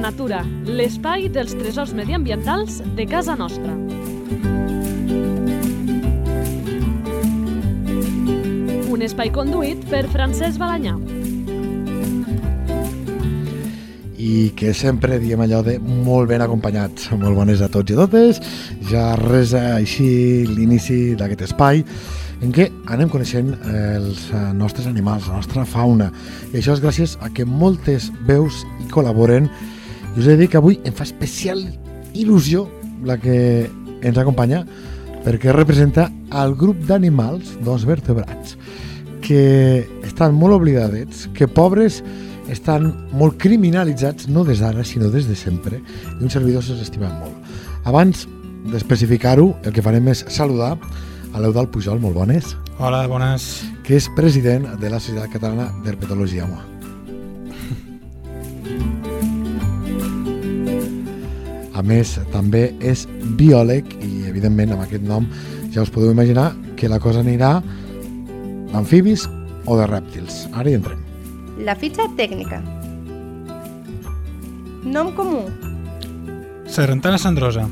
Natura, l'espai dels tresors mediambientals de casa nostra. Un espai conduït per Francesc Balanyà. i que sempre diem allò de molt ben acompanyats. Molt bones a tots i a totes. Ja res així l'inici d'aquest espai en què anem coneixent els nostres animals, la nostra fauna. I això és gràcies a que moltes veus hi col·laboren. I us he de dir que avui em fa especial il·lusió la que ens acompanya perquè representa el grup d'animals, dos vertebrats, que estan molt oblidadets, que pobres estan molt criminalitzats, no des d'ara, sinó des de sempre, i un servidor se'ls estima molt. Abans d'especificar-ho, el que farem és saludar a l'Eudal Pujol, molt bones. Hola, bones. Que és president de la Societat Catalana d'Herpetologia. A més, també és biòleg i, evidentment, amb aquest nom ja us podeu imaginar que la cosa anirà d'amfibis o de rèptils. Ara hi entrem. La fitxa tècnica. Nom comú. Sargantana cendrosa.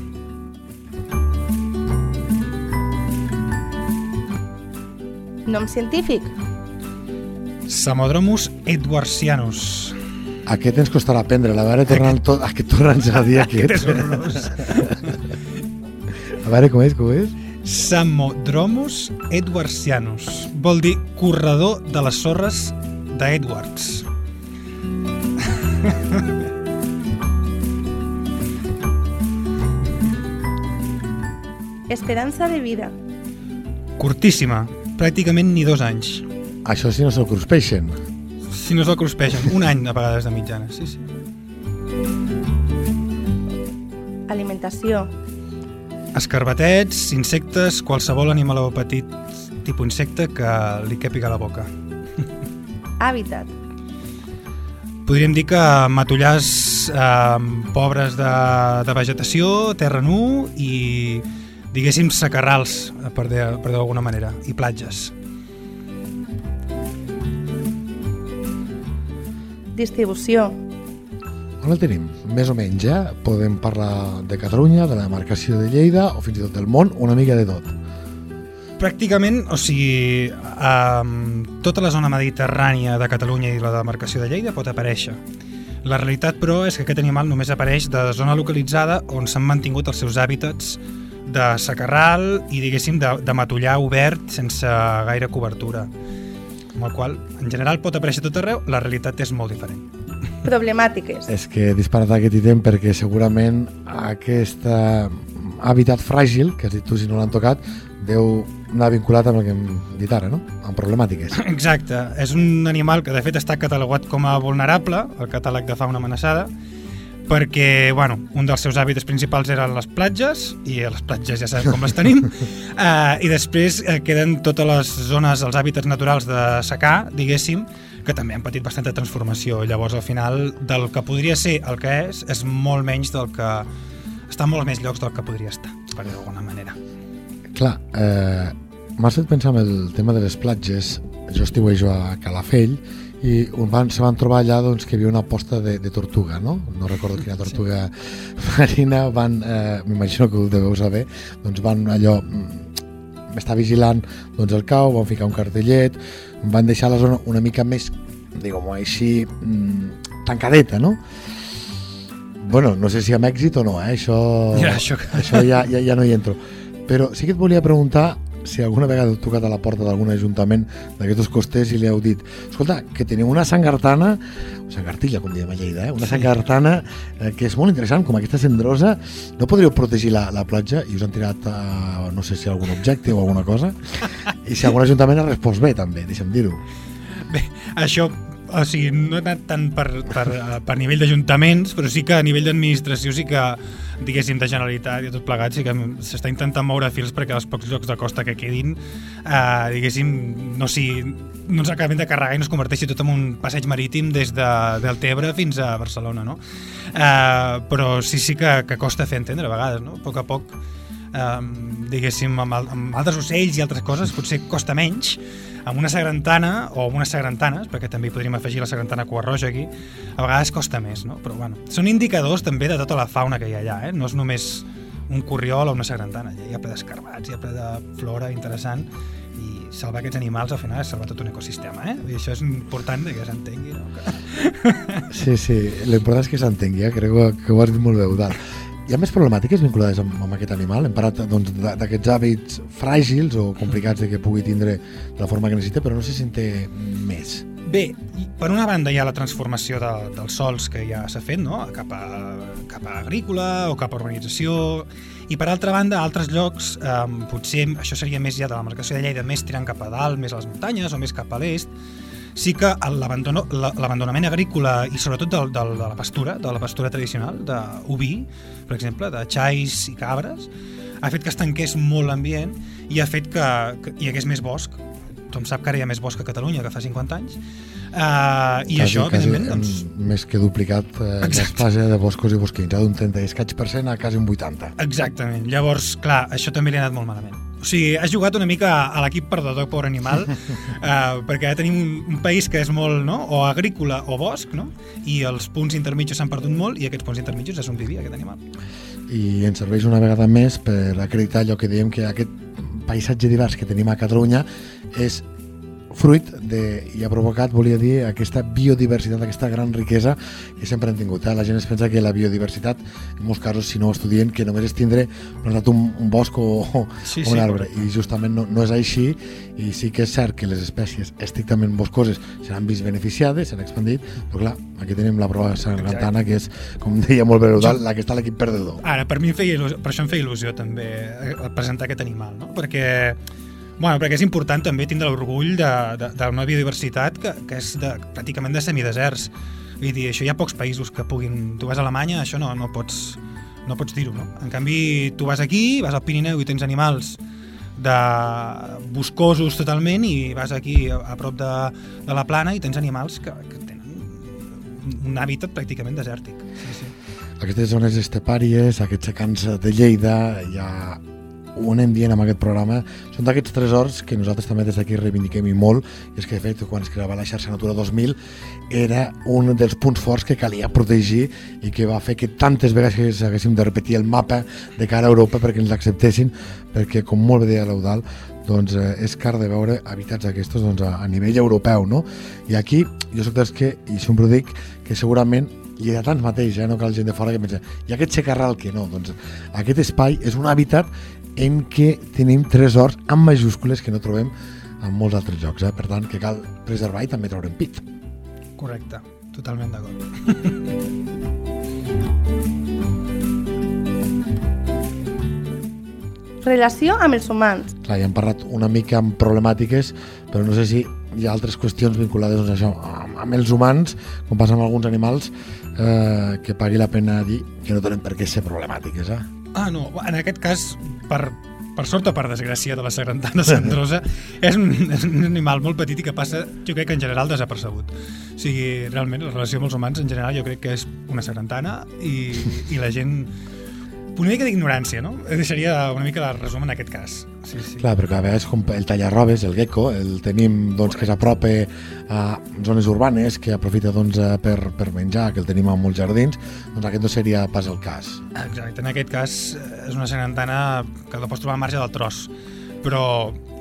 Nom científic. Samodromus edwardsianus. Aquest ens costarà aprendre, a veure, tornant tot, aquest tornant a dir aquest. Aquest és horrorós. A veure com és, com és? Samodromus edwardsianus. Vol dir corredor de les sorres d'Edwards. Esperança de vida. Curtíssima, pràcticament ni dos anys. Això si no se'l cruspeixen. Si no se'l cruspeixen, un any a vegades de mitjana, sí, sí. Alimentació. Escarbatets, insectes, qualsevol animal o petit tipus insecte que li càpiga a la boca. Hàbitat. Podríem dir que matollars eh, pobres de, de vegetació, terra nu i, diguéssim, sacarrals, per dir- per dir d'alguna manera, i platges. Distribució. On el tenim? Més o menys, eh? Podem parlar de Catalunya, de la demarcació de Lleida o fins i tot del món, una mica de tot. Pràcticament, o sigui, um, tota la zona mediterrània de Catalunya i la demarcació de Lleida pot aparèixer. La realitat, però, és que aquest animal només apareix de zona localitzada on s'han mantingut els seus hàbitats de sacarral i, diguéssim, de, de matollar obert sense gaire cobertura. Amb el qual, en general, pot aparèixer tot arreu, la realitat és molt diferent. Problemàtiques. És que he disparat aquest ítem perquè segurament aquest eh, hàbitat fràgil, que has dit tu si no l'han tocat, deu anar vinculat amb el que hem dit ara, no? Amb problemàtiques. Exacte, és un animal que de fet està catalogat com a vulnerable, el catàleg de fauna amenaçada, perquè bueno, un dels seus hàbitats principals eren les platges, i a les platges ja sabem com les tenim, uh, i després uh, queden totes les zones, els hàbitats naturals de secà, diguéssim, que també han patit bastanta transformació. Llavors, al final, del que podria ser el que és, és molt menys del que... està en molts més llocs del que podria estar, per dir d'alguna manera. Clar, eh, m'has fet pensar en el tema de les platges. Jo estiuejo a Calafell i van, se van trobar allà doncs, que hi havia una posta de, de tortuga, no? No recordo quina tortuga sí. marina. Van, eh, m'imagino que ho deveu saber, doncs van allò mm, està vigilant doncs, el cau, van ficar un cartellet, van deixar la zona una mica més, diguem així, mm, tancadeta, no? Bueno, no sé si amb èxit o no, eh? això, Ja, això- això ja, ja, ja no hi entro. Però sí que et volia preguntar si alguna vegada heu tocat a la porta d'algun ajuntament d'aquests costers i li heu dit escolta, que teniu una sangartana o sangartilla, com diem a Lleida, eh? una Sí. sangartana eh, que és molt interessant, com aquesta cendrosa no podríeu protegir la, la platja i us han tirat, eh, no sé si algun objecte o alguna cosa i si algun ajuntament ha respost bé també, deixa'm dir-ho Bé, això o sigui, no he anat tant per, per, eh, per nivell d'ajuntaments, però sí que a nivell d'administració sí que, diguéssim, de Generalitat i tot plegat, sí que s'està intentant moure fils perquè els pocs llocs de costa que quedin, eh, diguéssim, no, si, no ens acabem de carregar i no es converteixi tot en un passeig marítim des de, del Tebre fins a Barcelona, no? Eh, però sí, sí que, que costa fer entendre a vegades, no? A poc a poc um, diguéssim, amb, amb altres ocells i altres coses, potser costa menys, amb una sagrantana o amb unes sagrantanes, perquè també podríem afegir la sagrantana cua roja aquí, a vegades costa més, no? Però bueno, són indicadors també de tota la fauna que hi ha allà, eh? No és només un corriol o una sagrantana, hi ha ple d'escarbats, hi ha ple de flora interessant i salvar aquests animals al final és salvar tot un ecosistema, eh? I això és important que s'entengui, no? Sí, sí, l'important és que s'entengui, eh? crec que, ho has dit molt bé, Eudal. Hi ha més problemàtiques vinculades amb, amb aquest animal? Hem parlat doncs, d'a- d'aquests hàbits fràgils o complicats de que pugui tindre de la forma que necessita, però no sé si en té més. Bé, per una banda hi ha la transformació de, dels sols que ja s'ha fet, no? cap, a, cap a agrícola o cap a urbanització, i per altra banda, a altres llocs, eh, potser això seria més ja de la marcació de Lleida, més tirant cap a dalt, més a les muntanyes o més cap a l'est, sí que l'abandonament agrícola i sobretot del, del, de la pastura, de la pastura tradicional, d'oví, per exemple, de xais i cabres, ha fet que es tanqués molt l'ambient i ha fet que, que hi hagués més bosc. Tothom sap que ara hi ha més bosc a Catalunya que fa 50 anys. Uh, I això, evidentment, doncs, més que duplicat eh, l'espasa de boscos i bosquins, eh, d'un 30 i escaig per cent a quasi un 80. Exactament. Llavors, clar, això també li ha anat molt malament. O sigui, has jugat una mica a l'equip perdedor, pobre animal, uh, perquè tenim un, un país que és molt, no?, o agrícola o bosc, no?, i els punts intermitjos s'han perdut molt i aquests punts intermitjos és on vivia aquest animal. i ens serveix una vegada més per acreditar allò que diem que aquest paisatge divers que tenim a Catalunya és fruit de, i ha provocat, volia dir, aquesta biodiversitat, aquesta gran riquesa que sempre hem tingut. Eh? La gent es pensa que la biodiversitat, en molts casos, si no ho estudien, que només és tindre plantat un, un bosc o, o Sí, un sí, arbre. correcte. I justament no, no és així, i sí que és cert que les espècies estrictament boscoses s'han vist beneficiades, s'han expandit, però clar, aquí tenim la prova sargantana, que és, com deia molt bé la que està l'equip perdedor. Ara, per mi em feia il·lusió, per això em feia il·lusió també eh, presentar aquest animal, no? Perquè Bueno, perquè és important també tindre l'orgull d'una biodiversitat que, que és de, pràcticament de semideserts. Vull dir, això hi ha pocs països que puguin... Tu vas a Alemanya, això no, no pots, no pots dir-ho, no? En canvi, tu vas aquí, vas al Pirineu i tens animals de boscosos totalment i vas aquí a, a prop de, de la plana i tens animals que, que tenen un- hàbitat pràcticament desèrtic. Sí, sí. Aquestes zones estepàries, aquests secans de Lleida, ja ho anem dient amb aquest programa, són d'aquests tresors que nosaltres també des d'aquí reivindiquem i molt, i és que de fet quan es creava la xarxa Natura 2000 era un dels punts forts que calia protegir i que va fer que tantes vegades haguéssim de repetir el mapa de cara a Europa perquè ens l'acceptessin, perquè com molt bé deia l'Eudal, doncs eh, és car de veure habitats aquests doncs, a, a nivell europeu, no? I aquí jo soc dels que, i sempre ho dic, que segurament i a tants mateix, eh? no cal gent de fora que pensa i aquest xecarral que no, doncs aquest espai és un hàbitat en què tenim tresors amb majúscules que no trobem en molts altres llocs, eh? per tant que cal preservar i també treure'n pit. Correcte, totalment d'acord. Relació amb els humans. Clar, ja hem parlat una mica amb problemàtiques, però no sé si hi ha altres qüestions vinculades doncs, a això, amb, amb els humans, com passa amb alguns animals, eh, que pagui la pena dir que no tenen per què ser problemàtiques. Eh? Ah, no, en aquest cas, per, per sort o per desgràcia de la sagrantana cendrosa, és un, és un animal molt petit i que passa, jo crec que en general desapercebut. O sigui, realment, la relació amb els humans en general jo crec que és una sagrantana i, i la gent... Una mica d'ignorància, no? Deixaria una mica de resum en aquest cas. Sí, sí. Clar, perquè a vegades com el tallarrobes, el gecko, el tenim doncs, que s'apropa a zones urbanes, que aprofita doncs, per, per menjar, que el tenim a molts jardins, doncs aquest no seria pas el cas. Exacte, en aquest cas eh, és una sagrantana que la pots trobar al marge del tros, però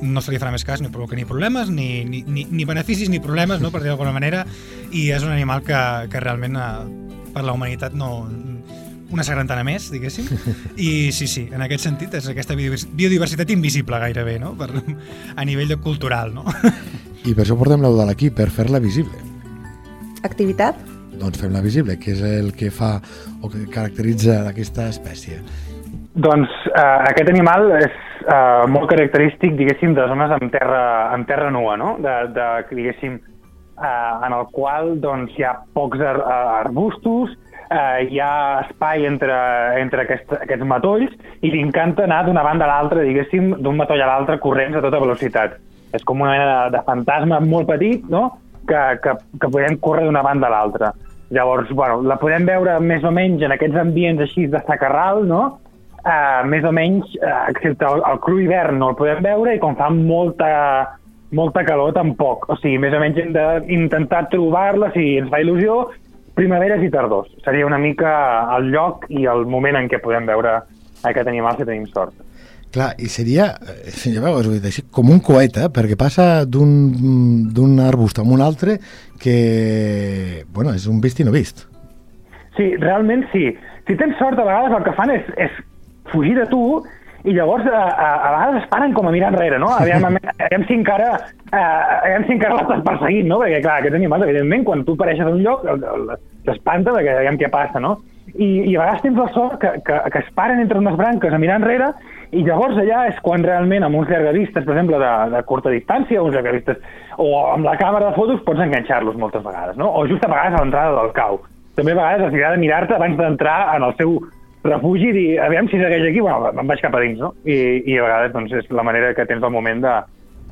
no se li farà més cas, ni provoca ni problemes, ni, ni, ni, ni beneficis ni problemes, no, per dir d'alguna manera, i és un animal que, que realment eh, per la humanitat no una sagrantana més, diguéssim, i sí, sí, en aquest sentit és aquesta biodivers- biodiversitat invisible gairebé, no? Per, a nivell de cultural, no? I per això portem l'Eudal aquí, per fer-la visible. Activitat. Doncs fem-la visible, que és el que fa o que caracteritza aquesta espècie. Doncs eh, aquest animal és eh, molt característic, diguéssim, de zones amb terra, amb terra nua, no? De, de diguéssim, eh, en el qual doncs, hi ha pocs ar arbustos, eh, hi ha espai entre, entre aquest, aquests matolls i li encanta anar d'una banda a l'altra, diguéssim, d'un matoll a l'altre corrents a tota velocitat. És com una mena de, de fantasma molt petit, no?, que, que, que podem córrer d'una banda a l'altra. Llavors, bueno, la podem veure més o menys en aquests ambients així de sacarral, no?, uh, més o menys, uh, excepte el, el cru hivern no el podem veure i quan fa molta, molta calor tampoc. O sigui, més o menys hem d'intentar trobar-la, si ens fa il·lusió, primaveres i tardors. Seria una mica el lloc i el moment en què podem veure aquest animal si tenim sort. Clar, i seria, eh, ja veus, així, com un coet, eh? perquè passa d'un arbust a un altre que, bueno, és un vist i no vist. Sí, realment sí. Si tens sort, a vegades el que fan és, és fugir de tu i llavors a, a, a vegades es paren com a mirar enrere, no? Aviam, aviam si encara, uh, aviam si encara l'estàs perseguint, no? Perquè, clar, aquest animal, evidentment, quan tu apareixes en un lloc, t'espanta perquè aviam què passa, no? I, i a vegades tens la sort que, que, que es paren entre unes branques a mirar enrere i llavors allà és quan realment amb uns llargavistes, per exemple, de, de curta distància, uns llargavistes, o amb la càmera de fotos pots enganxar-los moltes vegades, no? O just a vegades a l'entrada del cau. També a vegades has de mirar-te abans d'entrar en el seu refugi i dir, aviam si segueix aquí, bueno, me'n vaig cap a dins, no? I, i a vegades doncs, és la manera que tens al moment de,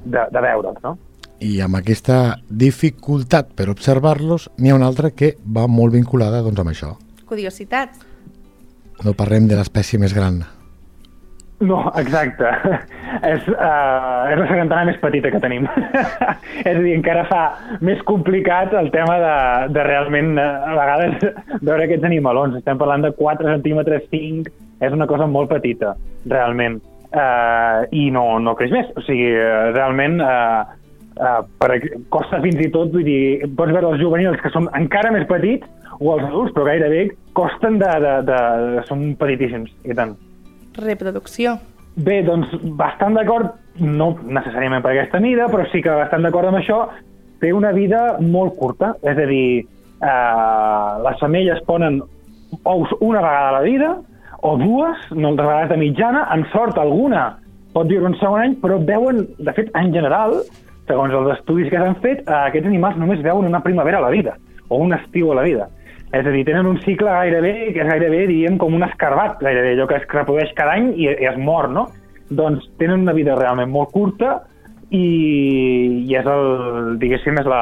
de, de veure'ls, no? I amb aquesta dificultat per observar-los, n'hi ha una altra que va molt vinculada doncs, amb això. Curiositat. No parlem de l'espècie més gran. No, exacte. és, uh, és la segantana més petita que tenim. és a dir, encara fa més complicat el tema de, de realment, uh, a vegades, veure aquests animalons. Estem parlant de 4 centímetres, 5, és una cosa molt petita, realment. Uh, I no, no creix més. O sigui, realment, uh, uh, per, costa fins i tot, vull dir, pots veure els juvenils que són encara més petits, o els adults, però gairebé costen de... de, de, de són petitíssims, i tant reproducció? Bé, doncs bastant d'acord, no necessàriament per aquesta mida, però sí que bastant d'acord amb això, té una vida molt curta, és a dir, eh, les femelles ponen ous una vegada a la vida, o dues, no de vegades de mitjana, en sort alguna pot viure un segon any, però veuen, de fet, en general, segons els estudis que s'han fet, eh, aquests animals només veuen una primavera a la vida, o un estiu a la vida. És a dir, tenen un cicle gairebé, que és gairebé, diríem, com un escarbat, gairebé, allò que es reprodueix cada any i, i es mor, no? Doncs tenen una vida realment molt curta i, i és el, diguéssim, és la,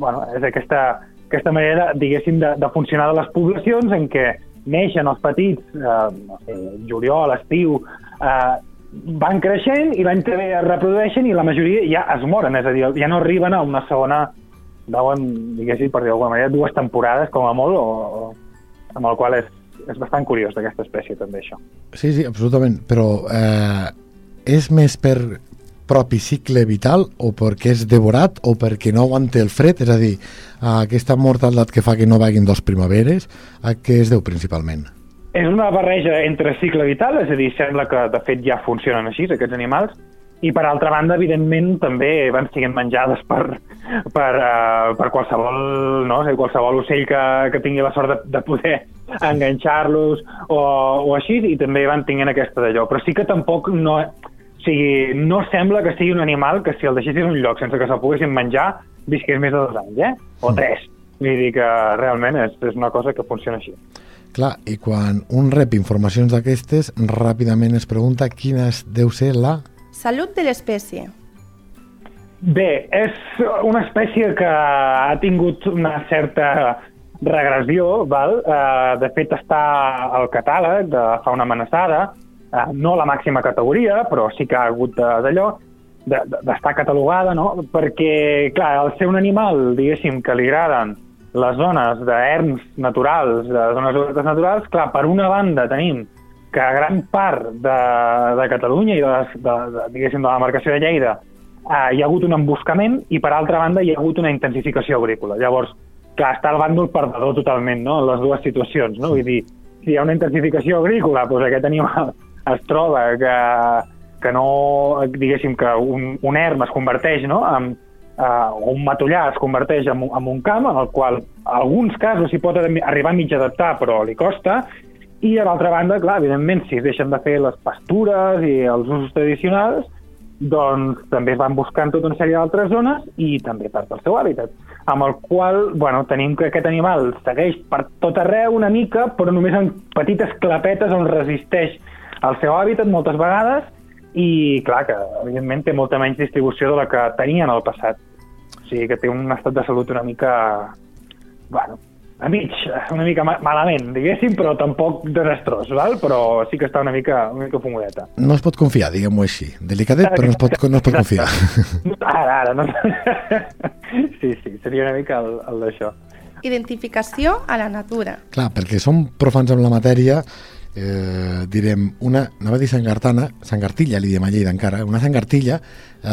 bueno, és aquesta, aquesta manera, diguéssim, de, de funcionar de les poblacions en què neixen els petits, eh, no sé, juliol, estiu, eh, van creixent i l'any que ve es reprodueixen i la majoria ja es moren, és a dir, ja no arriben a una segona veuen, diguéssim, per dir d'alguna manera, dues temporades com a molt, o, o amb el qual és, és bastant curiós d'aquesta espècie també això. Sí, sí, absolutament, però eh, és més per propi cicle vital o perquè és devorat o perquè no aguanta el fred, és a dir, aquesta mortalitat que fa que no vagin dos primaveres, a què es deu principalment? És una barreja entre cicle vital, és a dir, sembla que de fet ja funcionen així, aquests animals, i per altra banda, evidentment, també van siguent menjades per, per, uh, per qualsevol, no? o sigui, qualsevol ocell que, que tingui la sort de, de poder enganxar-los o, o així, i també van tinguent aquesta d'allò. Però sí que tampoc no... O sigui, no sembla que sigui un animal que si el deixessis en un lloc sense que se'l poguessin menjar, visqués més de dos anys, eh? O mm. tres. Vull dir que realment és, és una cosa que funciona així. Clar, i quan un rep informacions d'aquestes, ràpidament es pregunta quina deu ser la Salut de l'espècie. Bé, és una espècie que ha tingut una certa regressió, val? Uh, de fet està al catàleg de fauna amenaçada, uh, no la màxima categoria, però sí que ha hagut d'allò, d'estar catalogada, no? Perquè, clar, al ser un animal, diguéssim, que li agraden les zones d'erms naturals, de zones obertes naturals, clar, per una banda tenim que gran part de, de Catalunya i de, de, de, diguéssim, de la marcació de Lleida eh, hi ha hagut un emboscament i, per altra banda, hi ha hagut una intensificació agrícola. Llavors, clar, està el bàndol perdedor totalment, no?, en les dues situacions, no? Vull dir, si hi ha una intensificació agrícola, doncs aquest animal es troba que, que no, diguéssim, que un, un erm es converteix, no?, en, o un matollar es converteix en, en un camp en el qual, en alguns casos, s'hi pot arribar a mig adaptar, però li costa, i, a l'altra banda, clar, evidentment, si deixen de fer les pastures i els usos tradicionals, doncs també es van buscant tota una sèrie d'altres zones i també part del seu hàbitat, amb el qual bueno, tenim que aquest animal segueix per tot arreu una mica, però només en petites clapetes on resisteix al seu hàbitat moltes vegades i, clar, que evidentment té molta menys distribució de la que tenia en el passat. O sigui que té un estat de salut una mica... Bueno, a mig, una mica ma- malament, diguéssim, però tampoc desastrós, val? però sí que està una mica, una mica fumudeta. No es pot confiar, diguem-ho així. Delicadet, però no es pot, no es pot confiar. Ara, ara, no... Sí, sí, seria una mica el, el d'això. Identificació a la natura. Clar, perquè som profans amb la matèria, eh, direm, una, anava a dir sangartana, sangartilla, li diem a Lleida encara, una sangartilla,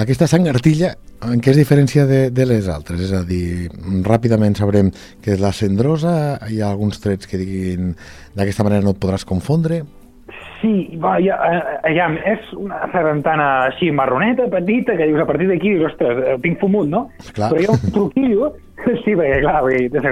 aquesta sangartilla, en què es diferencia de, de les altres? És a dir, ràpidament sabrem que és la cendrosa, hi ha alguns trets que diguin d'aquesta manera no et podràs confondre, Sí, va, ja, eh, ja, és una sargantana així marroneta, petita, que dius a partir d'aquí, ostres, eh, tinc fumut, no? Clar. Però hi ha un truquillo, sí, perquè, clar, vull dir,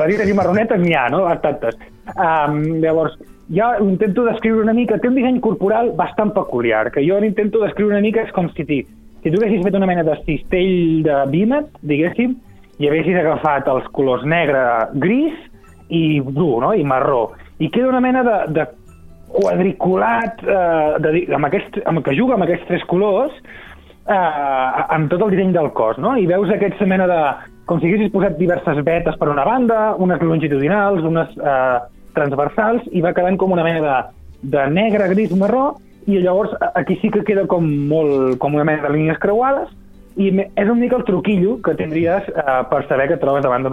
petites i marronetes n'hi ha, no? Bastantes. Um, llavors, ja ho intento descriure una mica, té un disseny corporal bastant peculiar, que jo l'intento descriure una mica, és com si, si tu haguessis fet una mena de cistell de vímet, diguéssim, i haguessis agafat els colors negre, gris i bru, no?, i marró, i queda una mena de, de quadriculat eh, de, amb aquest, amb, que juga amb aquests tres colors eh, amb tot el disseny del cos, no? I veus aquesta mena de... com si haguessis posat diverses vetes per una banda, unes longitudinals, unes eh, transversals, i va quedant com una mena de, de negre, gris, marró, i llavors a- aquí sí que queda com molt com una mena de línies creuades, i és una mica el truquillo que tindries eh, per saber que et trobes davant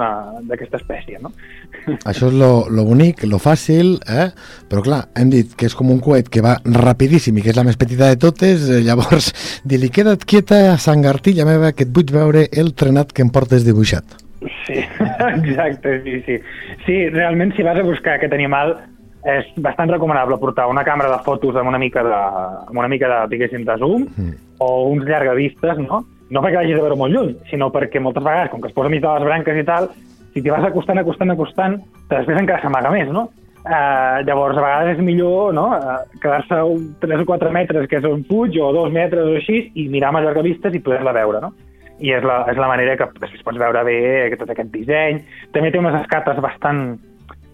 d'aquesta espècie, no? Això és lo, lo bonic, lo fàcil, eh? però clar, hem dit que és com un coet que va rapidíssim i que és la més petita de totes, eh, llavors, dir-li queda't quieta, sangartilla meva, que et vull veure el trenat que em portes dibuixat. Sí, exacte, sí, sí. Sí, realment, si vas a buscar aquest animal, és bastant recomanable portar una càmera de fotos amb una mica de, amb una mica de, diguéssim, de zoom, Mm. o uns llargavistes, no? No perquè l'hagis de veure molt lluny, sinó perquè moltes vegades, com que es posa mig de les branques i tal, si t'hi vas acostant, acostant, acostant, després encara s'amaga més, no? Uh, llavors, a vegades és millor no? uh, quedar-se un 3 o 4 metres, que és un fuig, o 2 metres o així, i mirar amb llargavistes i poder-la veure, no? I és la, és la manera que després pots veure bé tot aquest disseny. També té unes escates bastant,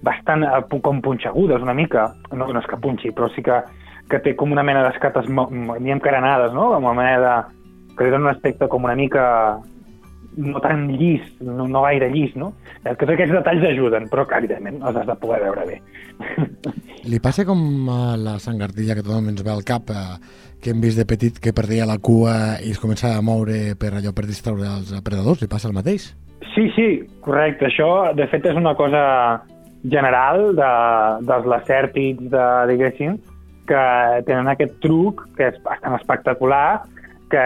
bastant eh, com punxegudes, una mica. No, no és que punxi, però sí que, que té com una mena d'escates ni encarenades, no? Com una mena de... que donen un aspecte com una mica no tan llis, no, no gaire llis, no? Eh, Que tots aquests detalls ajuden, però que, evidentment els has de poder veure bé. Li passa com a la sangartilla que tothom ens ve al cap, eh, que hem vist de petit que perdia la cua i es començava a moure per allò per distraure els predadors, li passa el mateix? Sí, sí, correcte. Això, de fet, és una cosa general de, dels lacèrtids, de, diguéssim, que tenen aquest truc que és bastant espectacular, que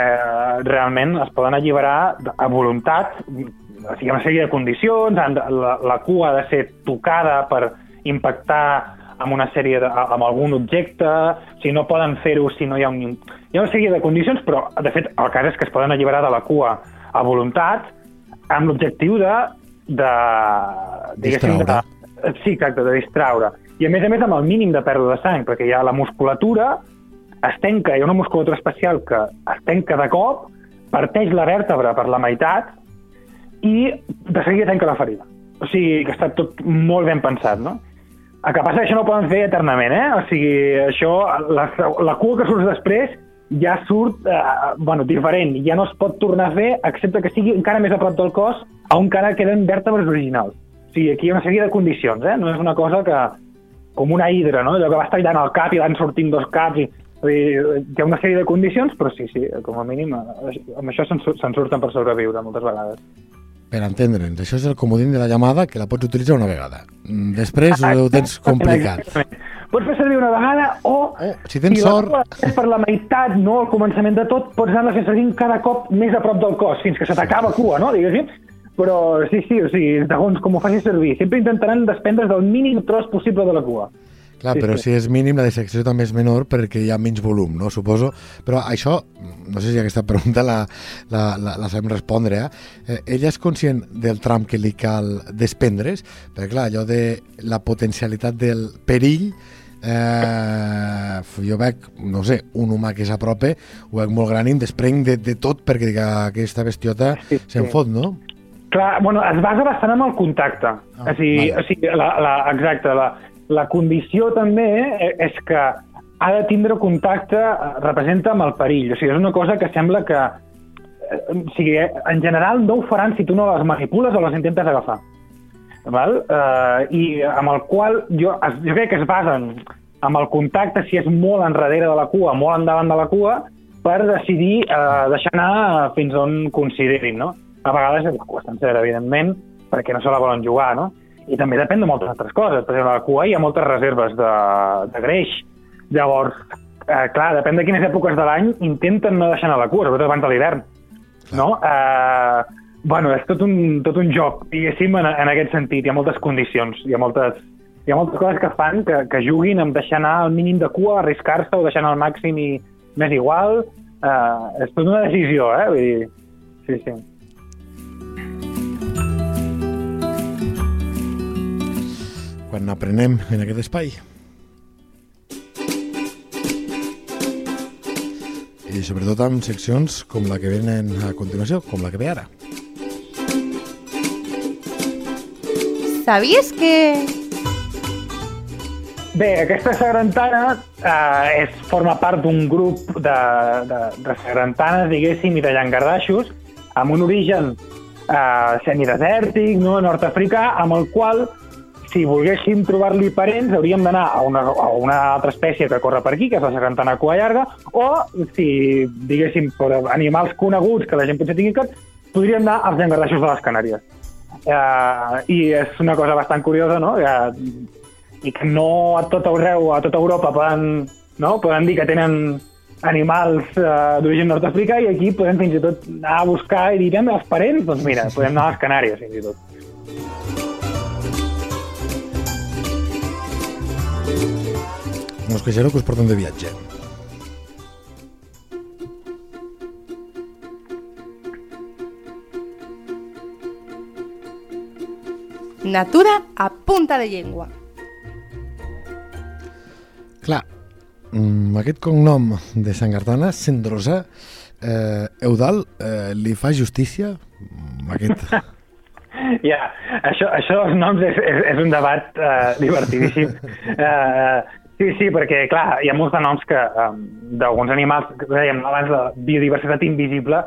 realment es poden alliberar a voluntat, o sigui, una sèrie de condicions, la, la cua ha de ser tocada per impactar amb una sèrie de, amb algun objecte, o sigui, no poden fer-ho si no hi ha un... Hi ha una sèrie de condicions, però, de fet, el cas és que es poden alliberar de la cua a voluntat amb l'objectiu de, de, Distraure. de, sí, exacte, de distraure. I a més a més amb el mínim de pèrdua de sang, perquè hi ha la musculatura, es tenca, hi ha una musculatura especial que es tenca de cop, parteix la vèrtebra per la meitat i de seguida tanca la ferida. O sigui, que està tot molt ben pensat, no? El que passa que això no ho poden fer eternament, eh? O sigui, això, la, la cua que surt després ja surt, eh, bueno, diferent. Ja no es pot tornar a fer, excepte que sigui encara més a prop del cos, on encara queden vèrtebres originals. O sigui, aquí hi ha una sèrie de condicions, eh? No és una cosa que, com una hidra, no? Allò que va tallant el cap i van sortint dos caps i... vull dir, Hi ha una sèrie de condicions, però sí, sí, com a mínim, eh, amb això se'n se'n surten per sobreviure moltes vegades. Per entendre'ns, això és el comodín de la llamada que la pots utilitzar una vegada. Mm, Després ho tens complicat. Pots fer servir una vegada o... Oh, si tens la sort- per la meitat, no al començament de tot, pots anar-la fent servir cada cop més a prop del cos, fins que se t'acaba cua, no? Diguéssim. Però sí, sí, o sigui, segons com ho facis servir, sempre intentaran desprendre's del mínim tros possible de la cua. Clar, Sí, però sí. si és mínim, la dissecció també és menor perquè hi ha menys volum, no? Suposo. Però això, no sé si aquesta pregunta la, la, la, la sabem respondre, eh? eh? Ella és conscient del tram que li cal desprendre's? Perquè, clar, allò de la potencialitat del perill, eh, jo veig, no sé, un humà que s'aprope, ho veig molt gran i em desprenc de, de tot perquè dic, "Ah, aquesta bestiota Sí, se'n sí. fot, no? Clar, bueno, es basa bastant en el contacte. Ah, o sigui, vale. o sigui la, la, exacte, la, la condició també eh, és que ha de tindre contacte, eh, representa amb el perill. O sigui, és una cosa que sembla que... eh, O sigui, eh, en general no ho faran si tu no les manipules o les intentes agafar. val? Uh, i amb el qual jo, jo crec que es basen amb el contacte, si és molt enrere de la cua, molt endavant de la cua, per decidir uh, deixar anar fins on considerin, no? A vegades és cua sencera, evidentment, perquè no se la volen jugar, no? I també depèn de moltes altres coses. Per exemple, a la cua hi ha moltes reserves de, de greix. Llavors, eh, clar, depèn de quines èpoques de l'any, intenten no deixar anar la cua, sobretot abans de l'hivern. No? Eh, bueno, és tot un, tot un joc, diguéssim, en, en aquest sentit. Hi ha moltes condicions, hi ha moltes, hi ha moltes coses que fan que, que juguin amb deixar anar el mínim de cua, arriscar-se o deixar anar el màxim i m'és igual. Eh, és tota una decisió, eh? Vull dir, sí, sí. Quan aprenem en aquest espai. I sobretot amb seccions com la que venen a continuació, com la que ve ara. ¿Sabías que...? Bé, aquesta sagrantana eh, és, forma part d'un grup de, de, de sagrantanes, diguéssim, i de llangardaixos, amb un origen eh, semidesèrtic, no, nord-africà, amb el qual, si volguéssim trobar-li parents, hauríem d'anar a, una, a una altra espècie que corre per aquí, que és la sagrantana cua llarga, o, si, diguéssim, per animals coneguts que la gent potser tingui cap, podríem anar als llangardaixos de les Canàries. Eh, I és una cosa bastant curiosa, no?, eh, i que no a tot arreu, a tota Europa poden, no? poden dir que tenen animals eh, d'origen nord-africà i aquí podem fins i tot anar a buscar i dir, "Anem els parents? Doncs mira, podem anar a les Canàries fins i tot. Uns queixero que us porten de viatge. Natura a punta de llengua. Clar, mm, aquest cognom de Sangardana, Cendrosa, eh, Eudal, eh, li fa justícia? Mm, Aquest... Ja, això, això dels noms és, és, és un debat uh, divertidíssim. Uh, sí, sí, perquè, clar, hi ha molts de noms que, um, d'alguns animals, que dèiem abans, la biodiversitat invisible,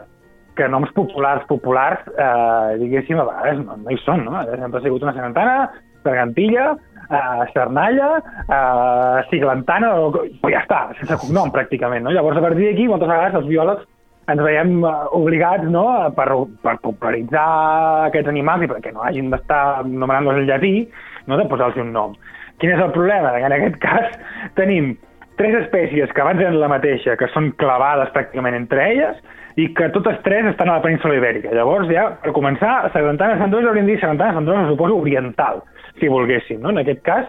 que noms populars, populars, uh, diguéssim, a vegades no, no hi són, no? Sempre ha sigut una sargantana, sargantilla, uh, cernalla, uh, siglantana, o, o ja està, sense cognom, pràcticament, no? Llavors, a partir d'aquí, moltes vegades els biòlegs ens veiem eh, obligats no, per, per popularitzar aquests animals i perquè no hagin d'estar nomenant-los en llatí, no, de posar-los un nom. Quin és el problema? En aquest cas tenim tres espècies que abans eren la mateixa, que són clavades pràcticament entre elles, i que totes tres estan a la península ibèrica. Llavors, ja, per començar, Sargantana Sandrosa hauríem de dir Sargantana Sandrosa, suposo, oriental, si volguéssim. No? En aquest cas,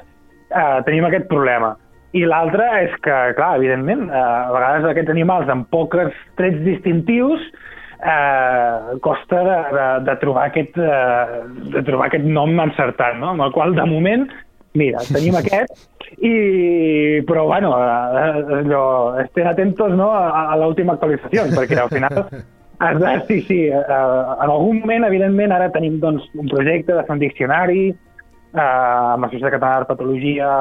eh, tenim aquest problema. I l'altre és que, clar, evidentment, eh, a vegades aquests animals amb pocs trets distintius eh, costa de, de, de, trobar aquest, eh, de trobar aquest nom encertat, no? amb el qual, de moment, mira, tenim aquest, i, però, bueno, eh, allò, estén atentos no, a, a l'última actualització, perquè al final has de, sí, sí, eh, en algun moment, evidentment, ara tenim doncs, un projecte de fer un diccionari, eh, amb la Societat Catalana d'Herpetologia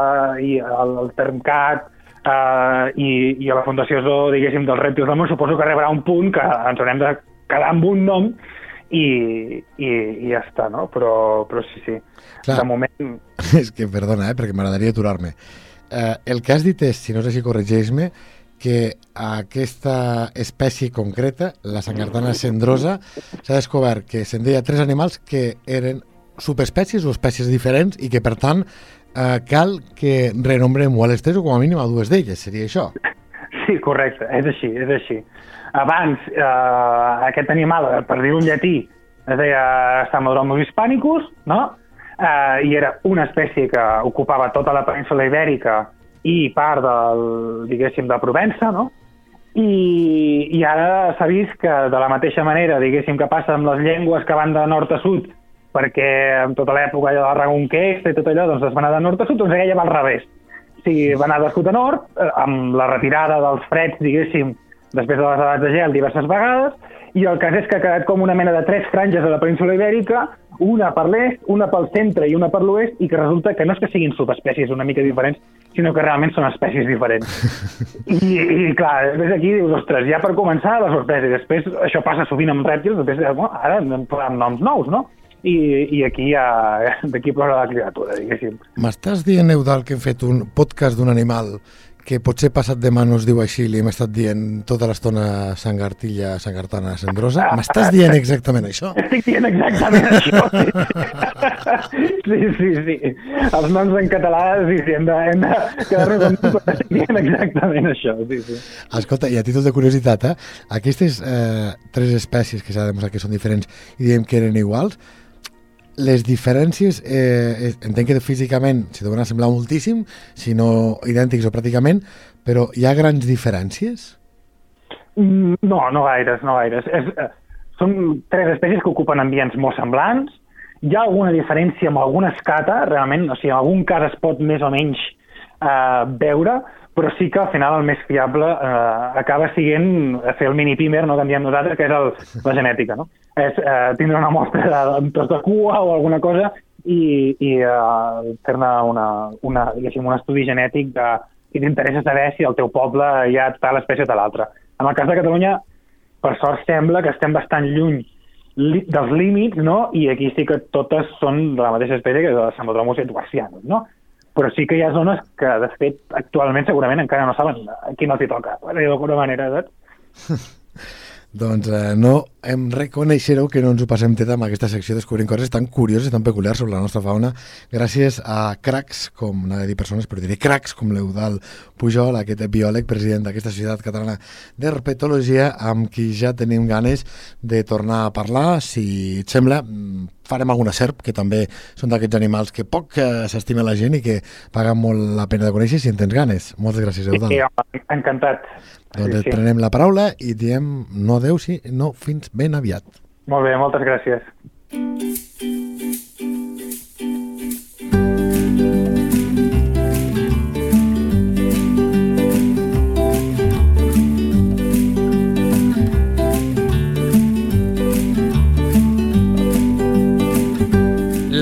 i el, el TermCat eh, i, i a la Fundació Zoo, diguéssim, dels rèptils del món, suposo que rebrà un punt que ens haurem de quedar amb un nom i, i, i ja està, no? Però, però sí, sí. Clar. De moment... És que, perdona, eh, perquè m'agradaria aturar-me. Eh, el que has dit és, si no és així, corregeix-me, que aquesta espècie concreta, la sangardana cendrosa, s'ha descobert que se'n deia tres animals que eren subespècies o espècies diferents i que, per tant, eh, cal que renombrem o a les tres o com a mínim a dues d'elles, seria això. Sí, correcte, és així, és així. Abans, eh, aquest animal, per dir-ho en llatí, es deia Samodromus hispanicus, no? Eh, I era una espècie que ocupava tota la península ibèrica i part del, diguéssim, de Provença, no? I, i ara s'ha vist que de la mateixa manera, diguéssim, que passa amb les llengües que van de nord a sud, perquè en tota l'època allò de la Reconquesta i tot allò, doncs es va anar de nord a sud, doncs aquella va al revés. Si va anar de sud a nord, eh, amb la retirada dels freds, diguéssim, després de les edats de gel diverses vegades, i el cas és que ha quedat com una mena de tres franges de la península ibèrica, una per l'est, una pel centre i una per l'oest, i que resulta que no és que siguin subespècies una mica diferents, sinó que realment són espècies diferents. I, i clar, després aquí dius, ostres, ja per començar la sorpresa, i després això passa sovint amb rèptils, després, bueno, ara en posem noms nous, no? i, i aquí ja, d'aquí plora la criatura, diguéssim. M'estàs dient, Eudal, que hem fet un podcast d'un animal que potser passat demà no es diu així, li hem estat dient tota l'estona Sangartilla, Sangartana, Sandrosa. M'estàs dient exactament això? Estic dient exactament això, sí. sí, sí, sí. Els noms en català, sí, sí, hem de, hem de quedar-nos amb però estic dient exactament això, sí, sí. Escolta, i a títol de curiositat, eh, aquestes eh, tres espècies que s'ha demostrat que són diferents i diem que eren iguals, les diferències, eh, entenc que físicament s'hi deuen semblar moltíssim, si no idèntics o pràcticament, però hi ha grans diferències? Mm, no, no gaires, no gaires. És, eh, són tres espècies que ocupen ambients molt semblants. Hi ha alguna diferència amb alguna escata, realment, o sigui, en algun cas es pot més o menys eh, veure, però sí que al final el més fiable eh, acaba sent fer el mini-pimer, no, diem nosaltres, que és el, la genètica, no? és eh, tindre una mostra de, tot de cua o alguna cosa i, i eh, fer-ne una, una, un estudi genètic de, i t'interessa saber si al teu poble hi ha tal espècie o tal altra. En el cas de Catalunya, per sort sembla que estem bastant lluny li, dels límits, no? i aquí sí que totes són de la mateixa espècie que de Samodromus edwardianus, no? Però sí que hi ha zones que, de fet, actualment segurament encara no saben a qui no t'hi toca, per dir d'alguna manera, saps? Doncs eh, no em reconeixereu que no ens ho passem tot amb aquesta secció descobrint coses tan curioses tan peculiars sobre la nostra fauna gràcies a cracs, com no de dir persones, però diré cracs com l'Eudal Pujol, aquest biòleg, president d'aquesta Societat Catalana d'Herpetologia, amb qui ja tenim ganes de tornar a parlar. Si et sembla, mm, farem alguna serp, que també són d'aquests animals que poc eh, s'estima la gent i que paguen molt la pena de conèixer si en tens ganes. Moltes gràcies, Eudal. Sí, encantat. Doncs sí, et prenem la paraula i diem no adeu, sí, no, fins ben aviat. Molt bé, moltes gràcies.